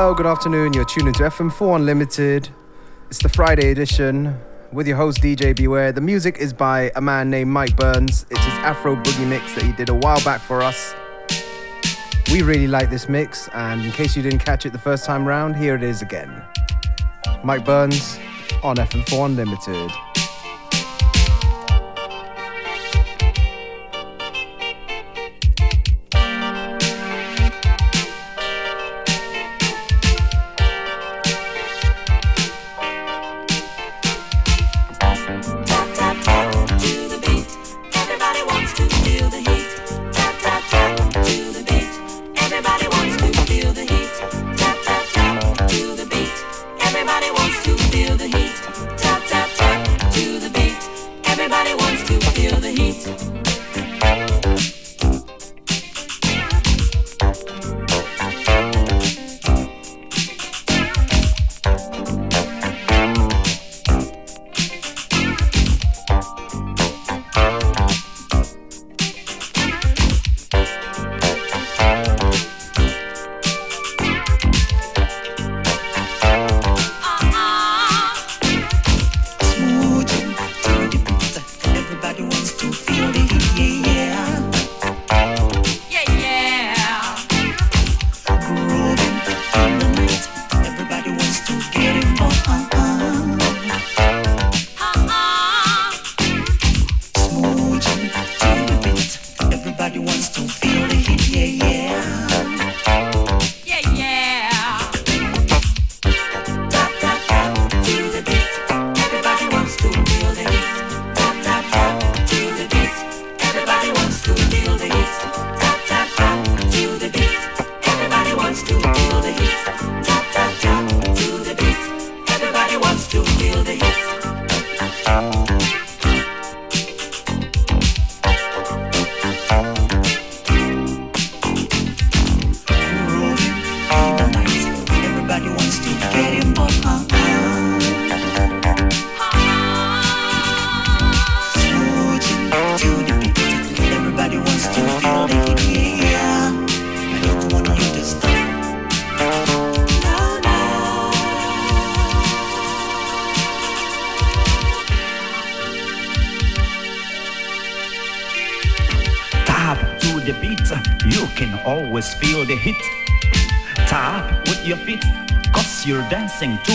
Hello, good afternoon. You're tuning to FM4 Unlimited. It's the Friday edition with your host DJ Beware. The music is by a man named Mike Burns. It's his Afro Boogie mix that he did a while back for us. We really like this mix, and in case you didn't catch it the first time round, here it is again. Mike Burns on FM4 Unlimited. Dancing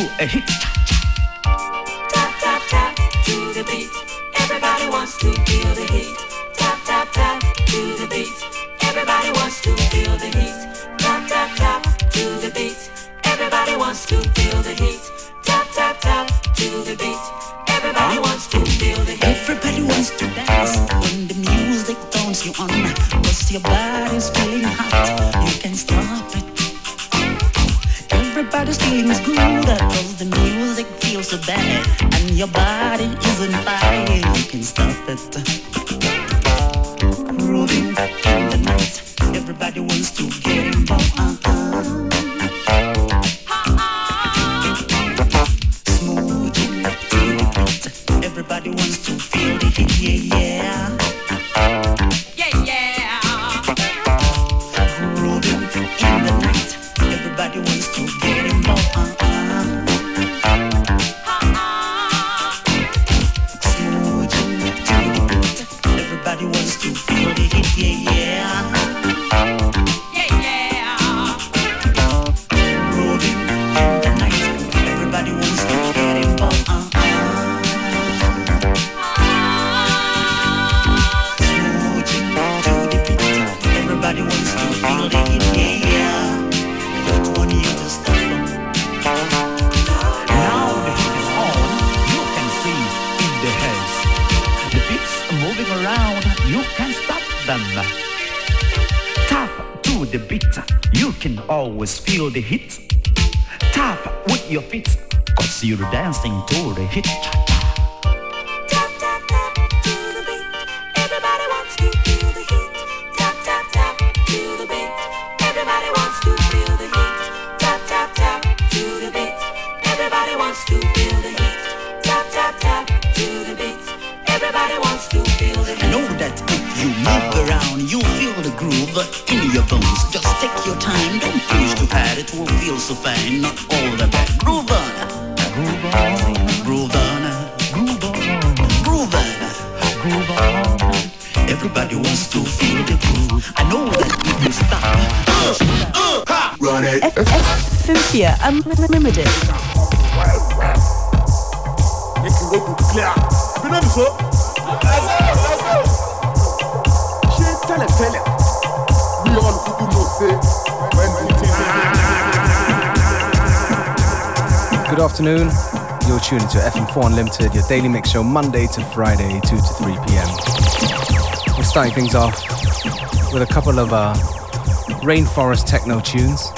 stop Everybody wants to feel the groove. I know that if you stop, uh, uh, Run it. Fufia Unlimited. Um, Good afternoon. You're tuning to FM4 Unlimited, your daily mix show, Monday to Friday, 2 to 3 p.m. Starting things off with a couple of uh, rainforest techno tunes.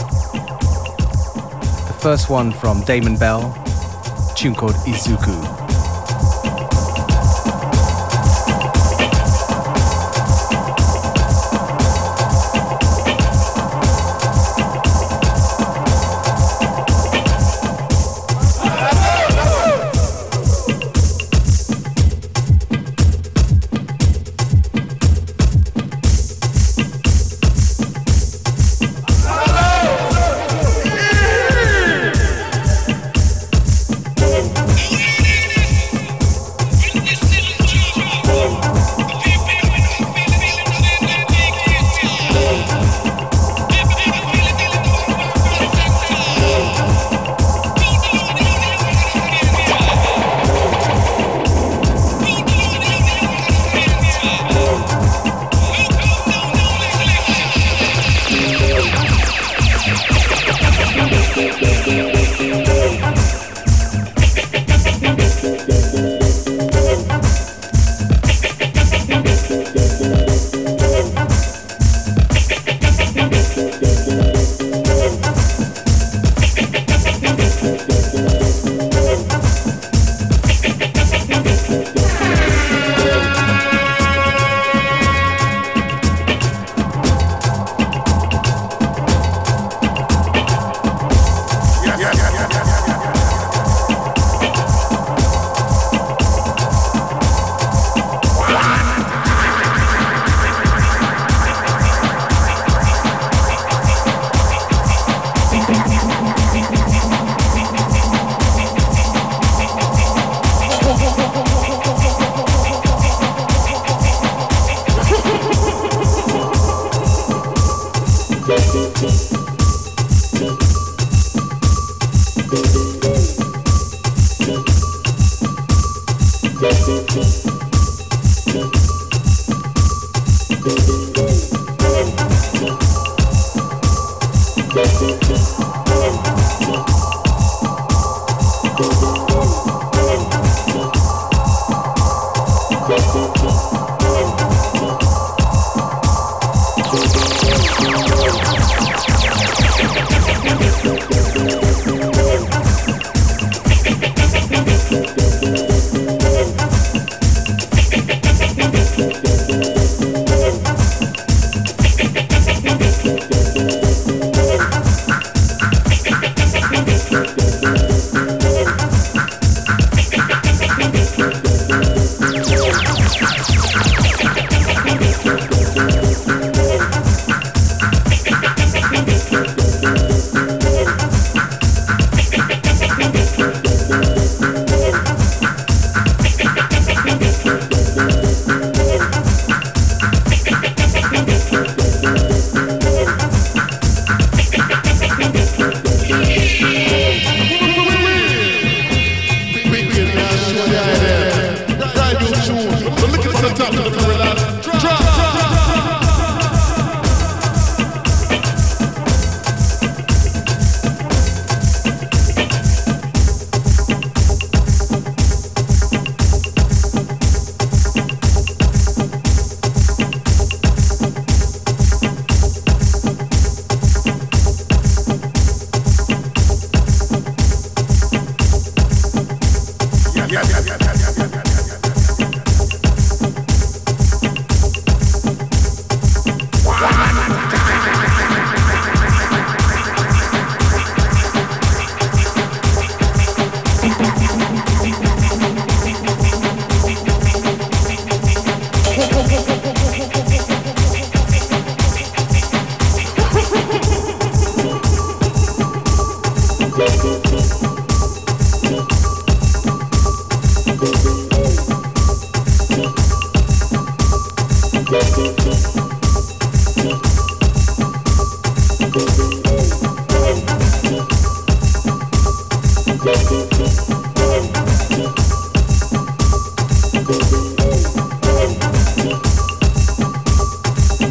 The first one from Damon Bell, a tune called Izuku.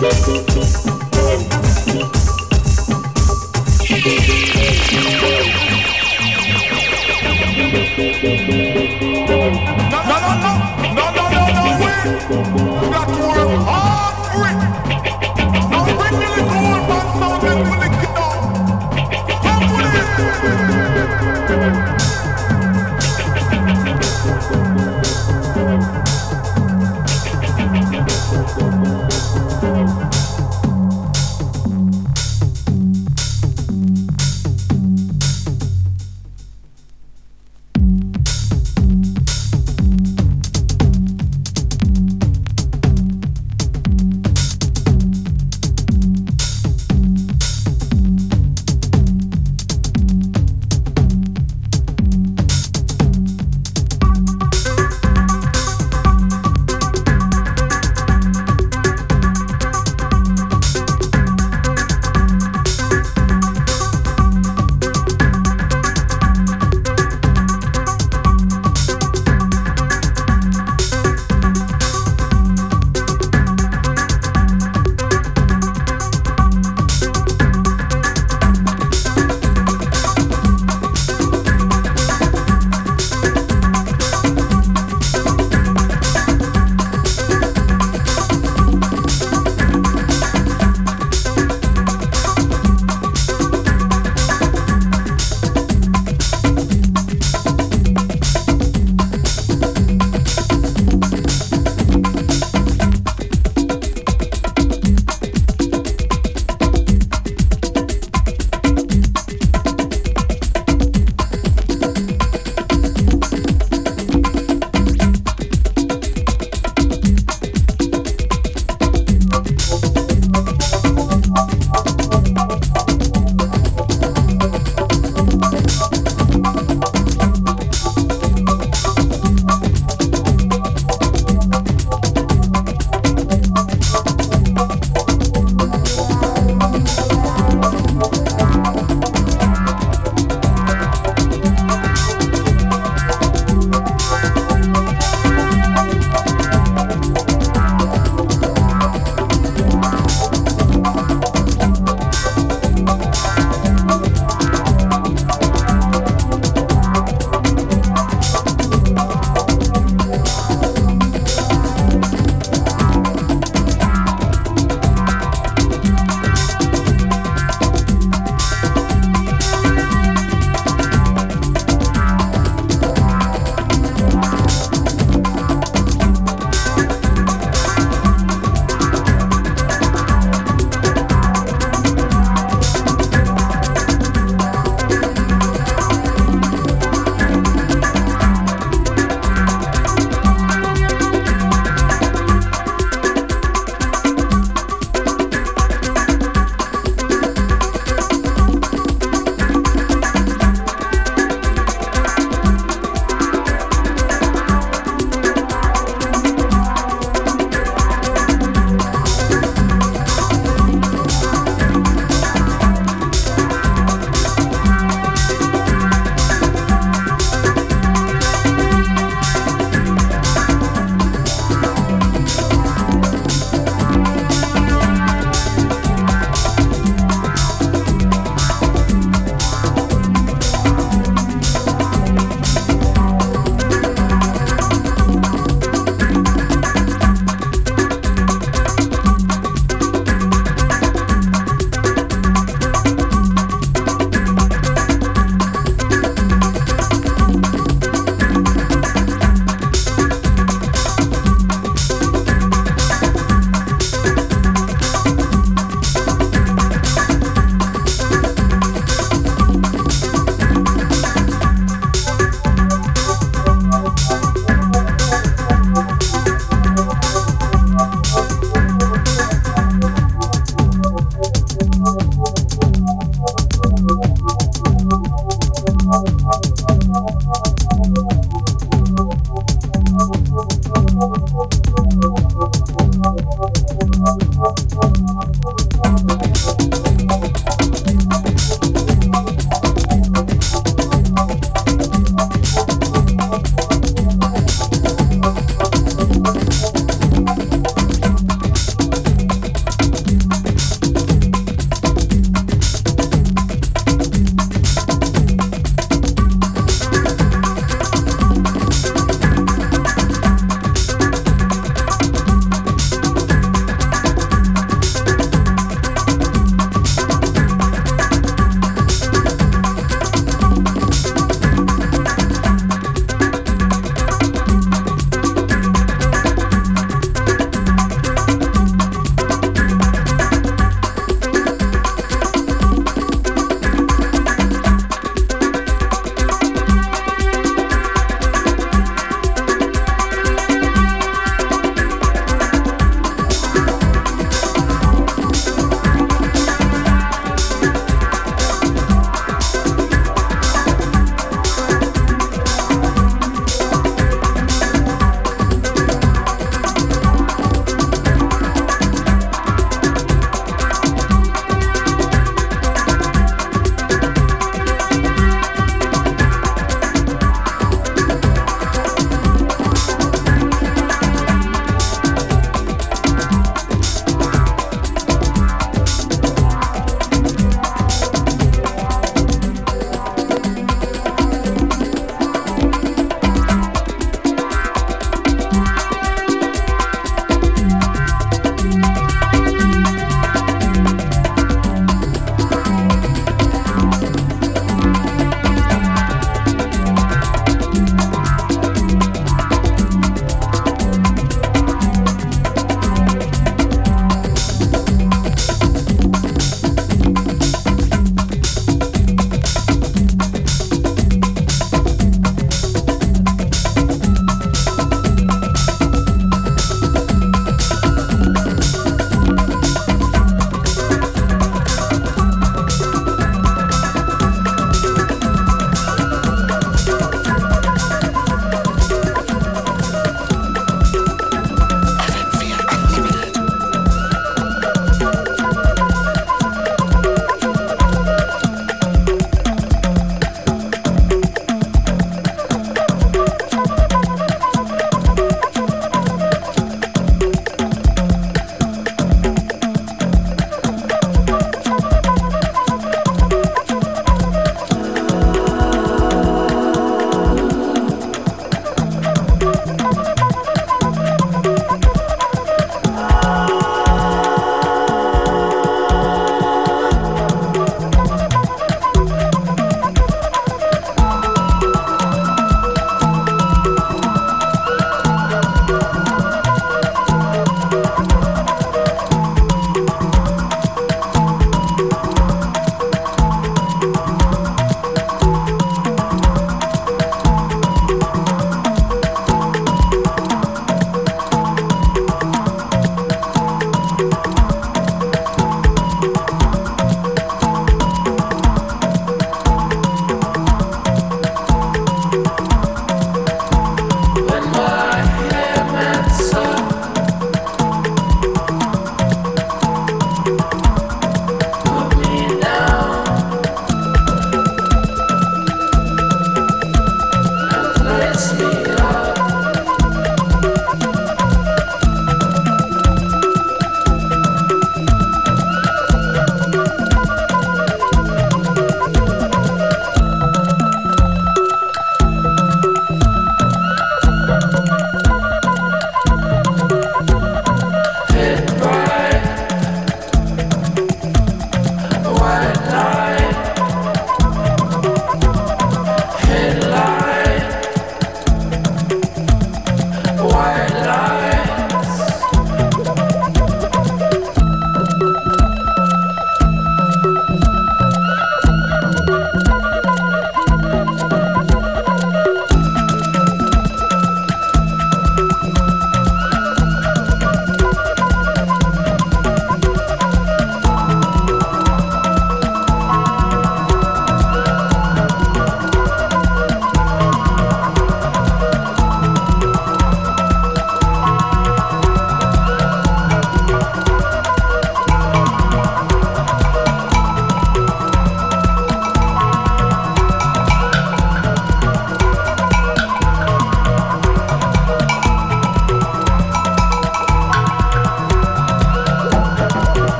No, no, no, no, no, no, no, no! You got to work.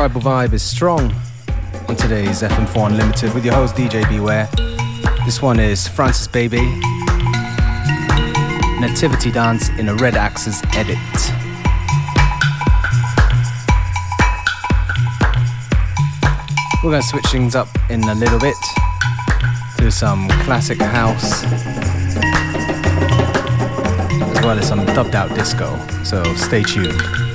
Tribal vibe is strong on today's FM4 Unlimited with your host DJ Beware. This one is Francis Bebey, Nativity Dance in a Red Axes edit. We're going to switch things up in a little bit to some classic house as well as some dubbed out disco, so stay tuned.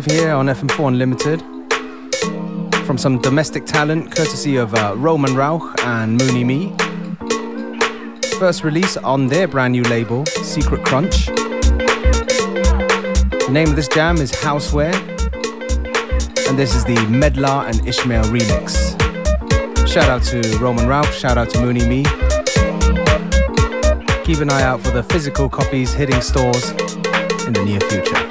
Exclusive here on FM4 Unlimited from some domestic talent courtesy of uh, Roman Rauch and Mooney Me. First release on their brand new label, Secret Crunch. The name of this jam is Houseware, and this is the Medlar and Ishmael remix. Shout out to Roman Rauch, shout out to Mooney Me. Keep an eye out for the physical copies hitting stores in the near future.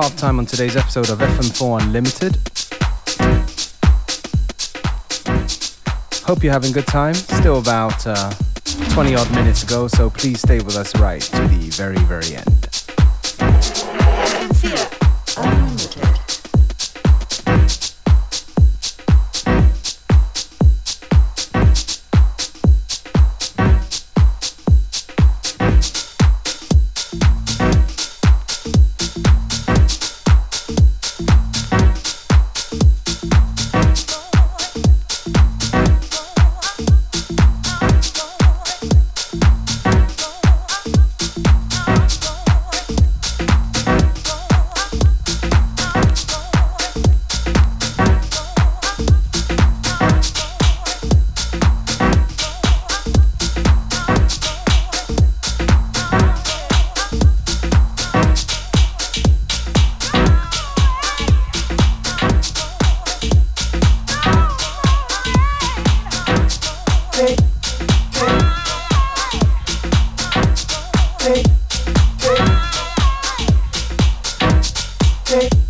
Half time on today's episode of FM4 Unlimited. Hope you're having a good time. Still about uh, 20 odd minutes ago, so please stay with us right to the very, very end. Take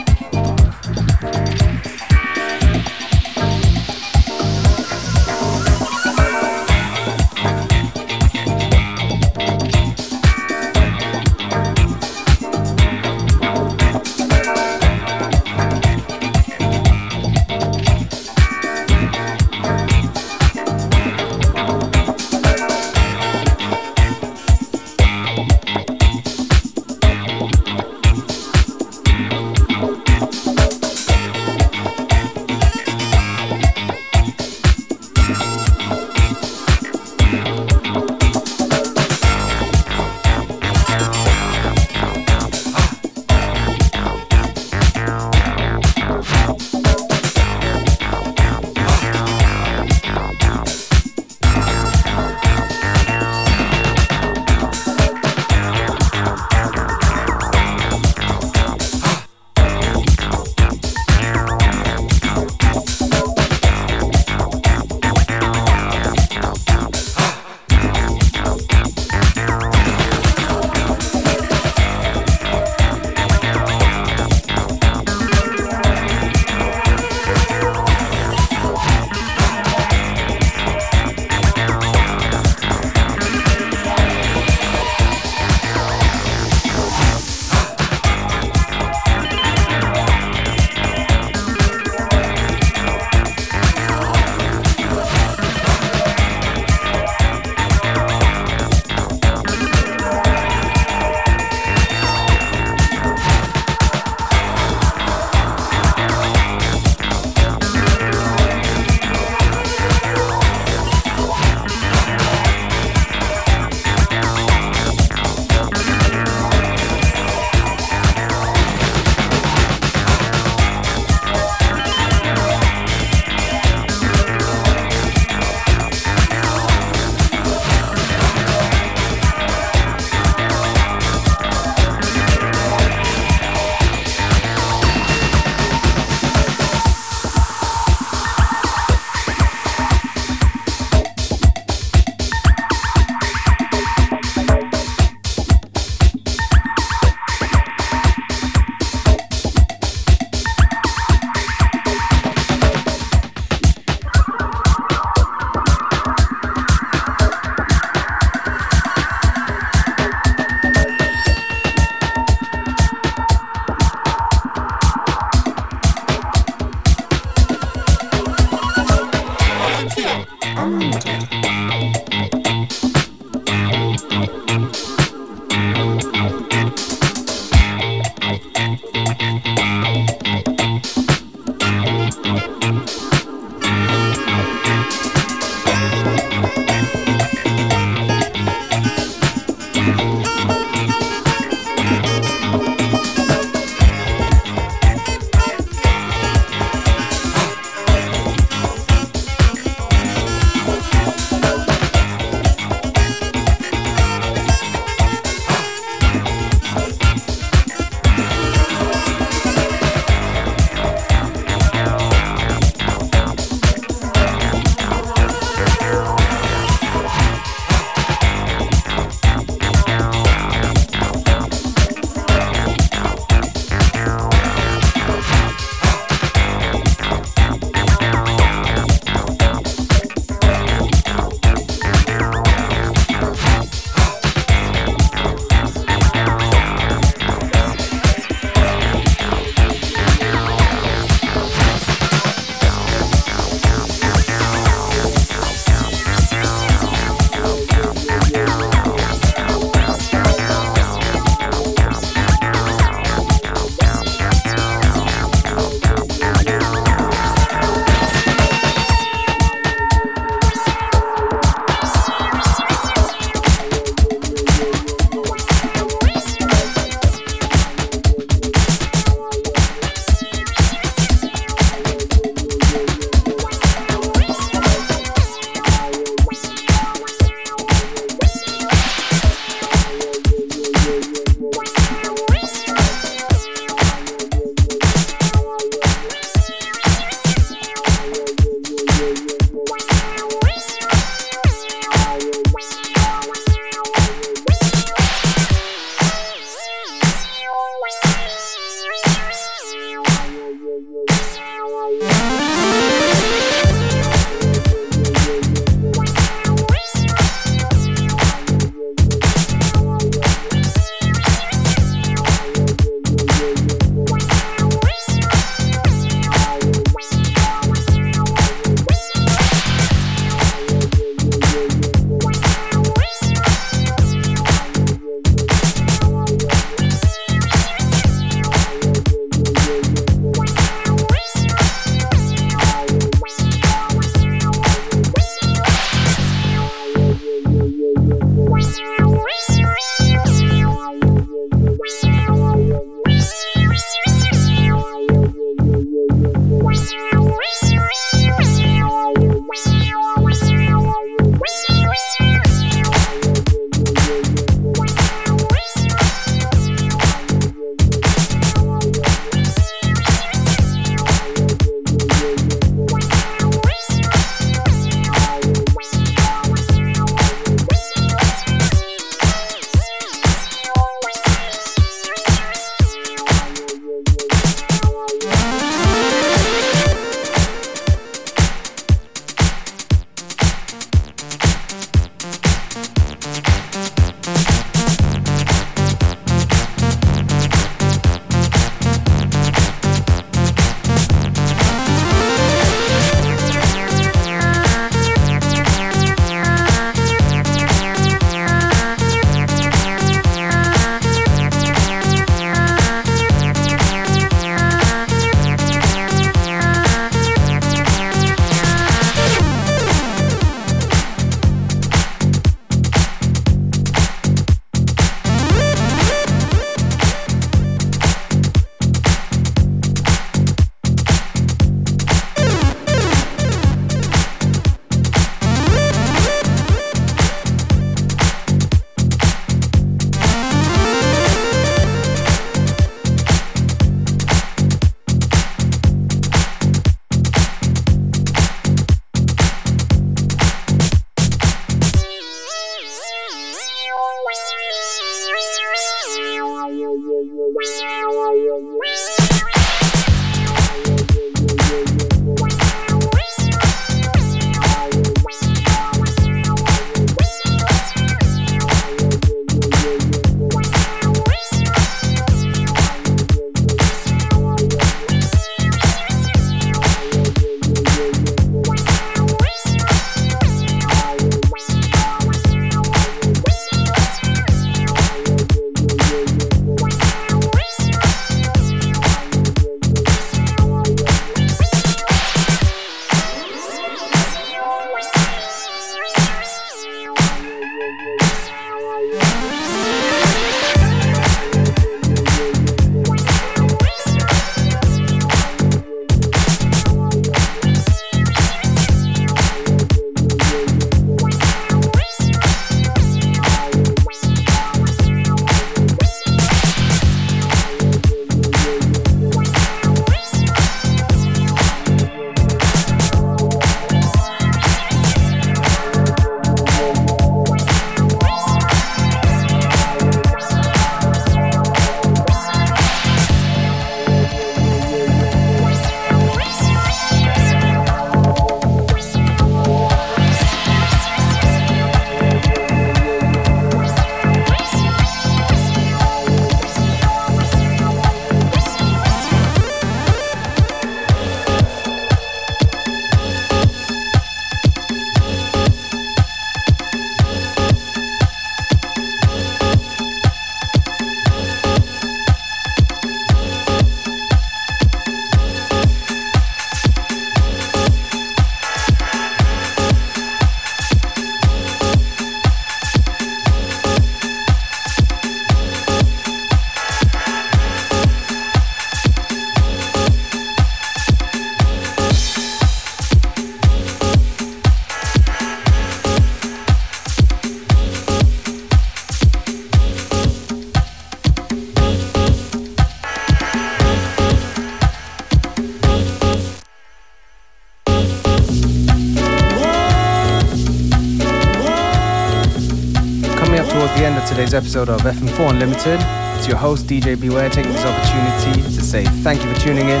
today's episode of FM4 Unlimited. It's your host, DJ Beware, taking this opportunity to say thank you for tuning in.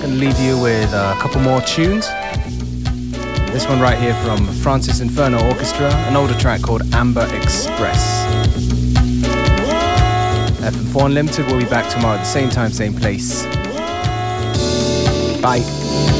Gonna leave you with a couple more tunes. This one right here from Francis Inferno Orchestra, an older track called Amber Express. FM4 Unlimited will be back tomorrow at the same time, same place. Bye.